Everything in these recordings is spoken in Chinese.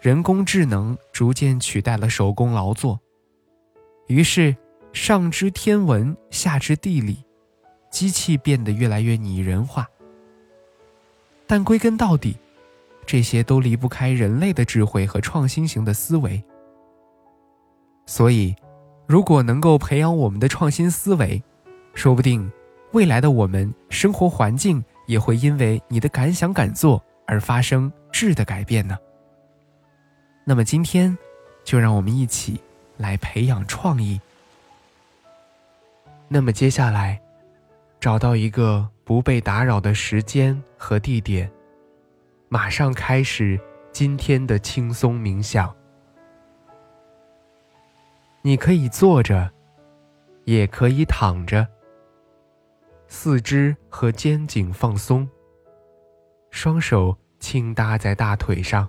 人工智能逐渐取代了手工劳作，于是上知天文，下知地理，机器变得越来越拟人化。但归根到底，这些都离不开人类的智慧和创新型的思维。所以，如果能够培养我们的创新思维，说不定未来的我们生活环境也会因为你的敢想敢做而发生质的改变呢。那么今天，就让我们一起来培养创意。那么接下来，找到一个不被打扰的时间和地点，马上开始今天的轻松冥想。你可以坐着，也可以躺着，四肢和肩颈放松，双手轻搭在大腿上。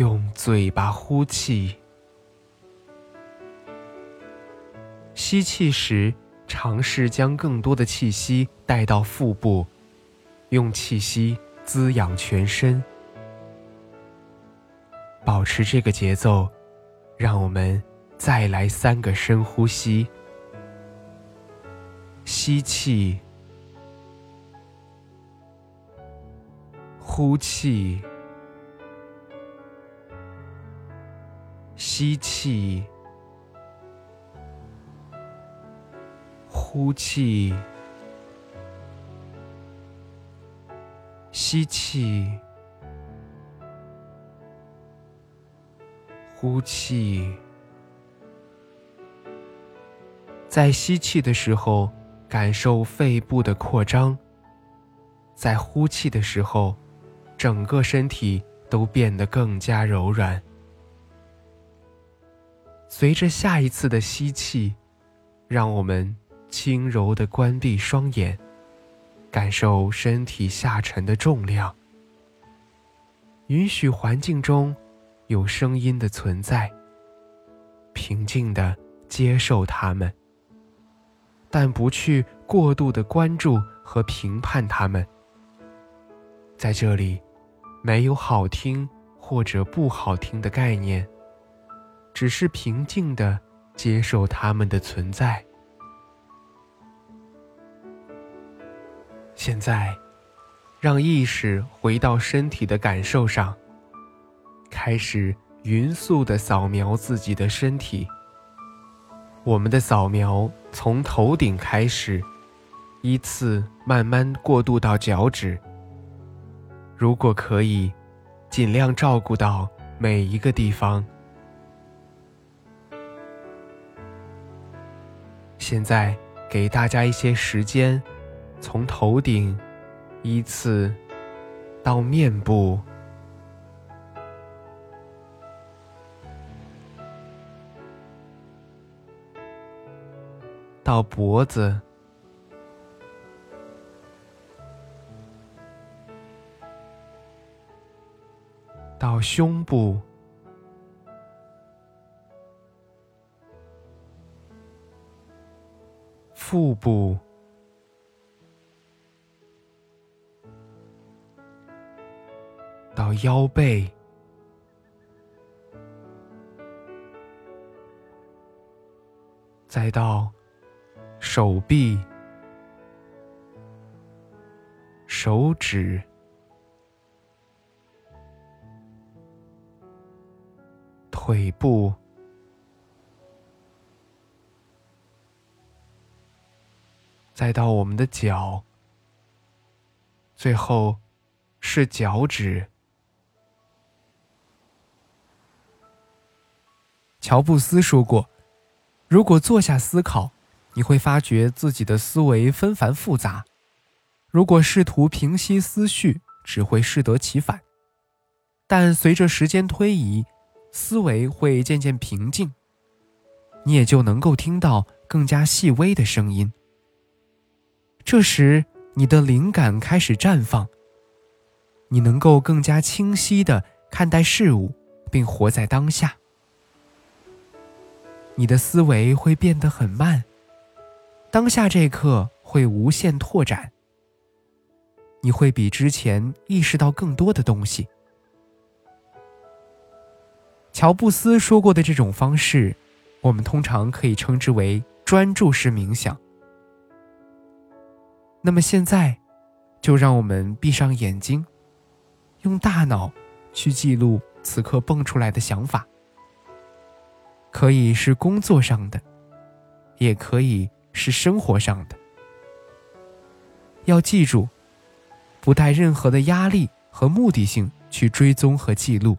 用嘴巴呼气，吸气时尝试将更多的气息带到腹部，用气息滋养全身。保持这个节奏，让我们再来三个深呼吸：吸气，呼气。吸气，呼气，吸气，呼气。在吸气的时候，感受肺部的扩张；在呼气的时候，整个身体都变得更加柔软。随着下一次的吸气，让我们轻柔地关闭双眼，感受身体下沉的重量。允许环境中有声音的存在，平静地接受它们，但不去过度的关注和评判它们。在这里，没有好听或者不好听的概念。只是平静的接受他们的存在。现在，让意识回到身体的感受上，开始匀速的扫描自己的身体。我们的扫描从头顶开始，依次慢慢过渡到脚趾。如果可以，尽量照顾到每一个地方。现在给大家一些时间，从头顶依次到面部，到脖子，到胸部。腹部。到腰背，再到手臂、手指、腿部。再到我们的脚，最后是脚趾。乔布斯说过：“如果坐下思考，你会发觉自己的思维纷繁复杂；如果试图平息思绪，只会适得其反。但随着时间推移，思维会渐渐平静，你也就能够听到更加细微的声音。这时，你的灵感开始绽放，你能够更加清晰地看待事物，并活在当下。”你的思维会变得很慢，当下这一刻会无限拓展。你会比之前意识到更多的东西。乔布斯说过的这种方式，我们通常可以称之为专注式冥想。那么现在，就让我们闭上眼睛，用大脑去记录此刻蹦出来的想法。可以是工作上的，也可以是生活上的。要记住，不带任何的压力和目的性去追踪和记录。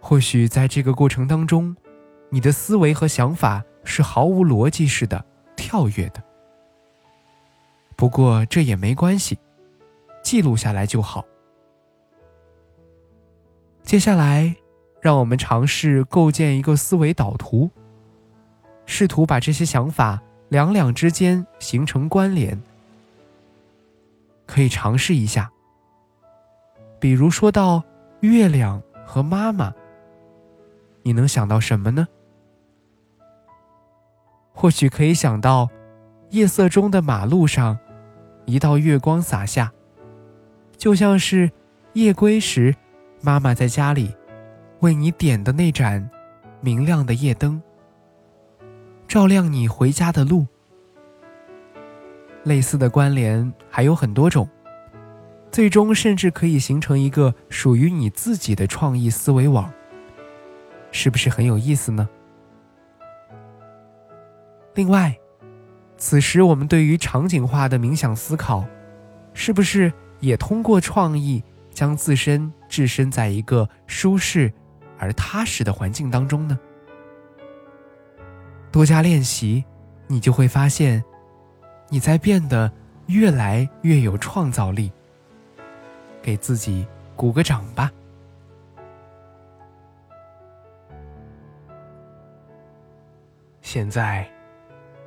或许在这个过程当中，你的思维和想法是毫无逻辑似的跳跃的。不过这也没关系，记录下来就好。接下来。让我们尝试构建一个思维导图，试图把这些想法两两之间形成关联。可以尝试一下，比如说到月亮和妈妈，你能想到什么呢？或许可以想到夜色中的马路上，一道月光洒下，就像是夜归时，妈妈在家里。为你点的那盏明亮的夜灯，照亮你回家的路。类似的关联还有很多种，最终甚至可以形成一个属于你自己的创意思维网，是不是很有意思呢？另外，此时我们对于场景化的冥想思考，是不是也通过创意将自身置身在一个舒适？而踏实的环境当中呢，多加练习，你就会发现，你在变得越来越有创造力。给自己鼓个掌吧。现在，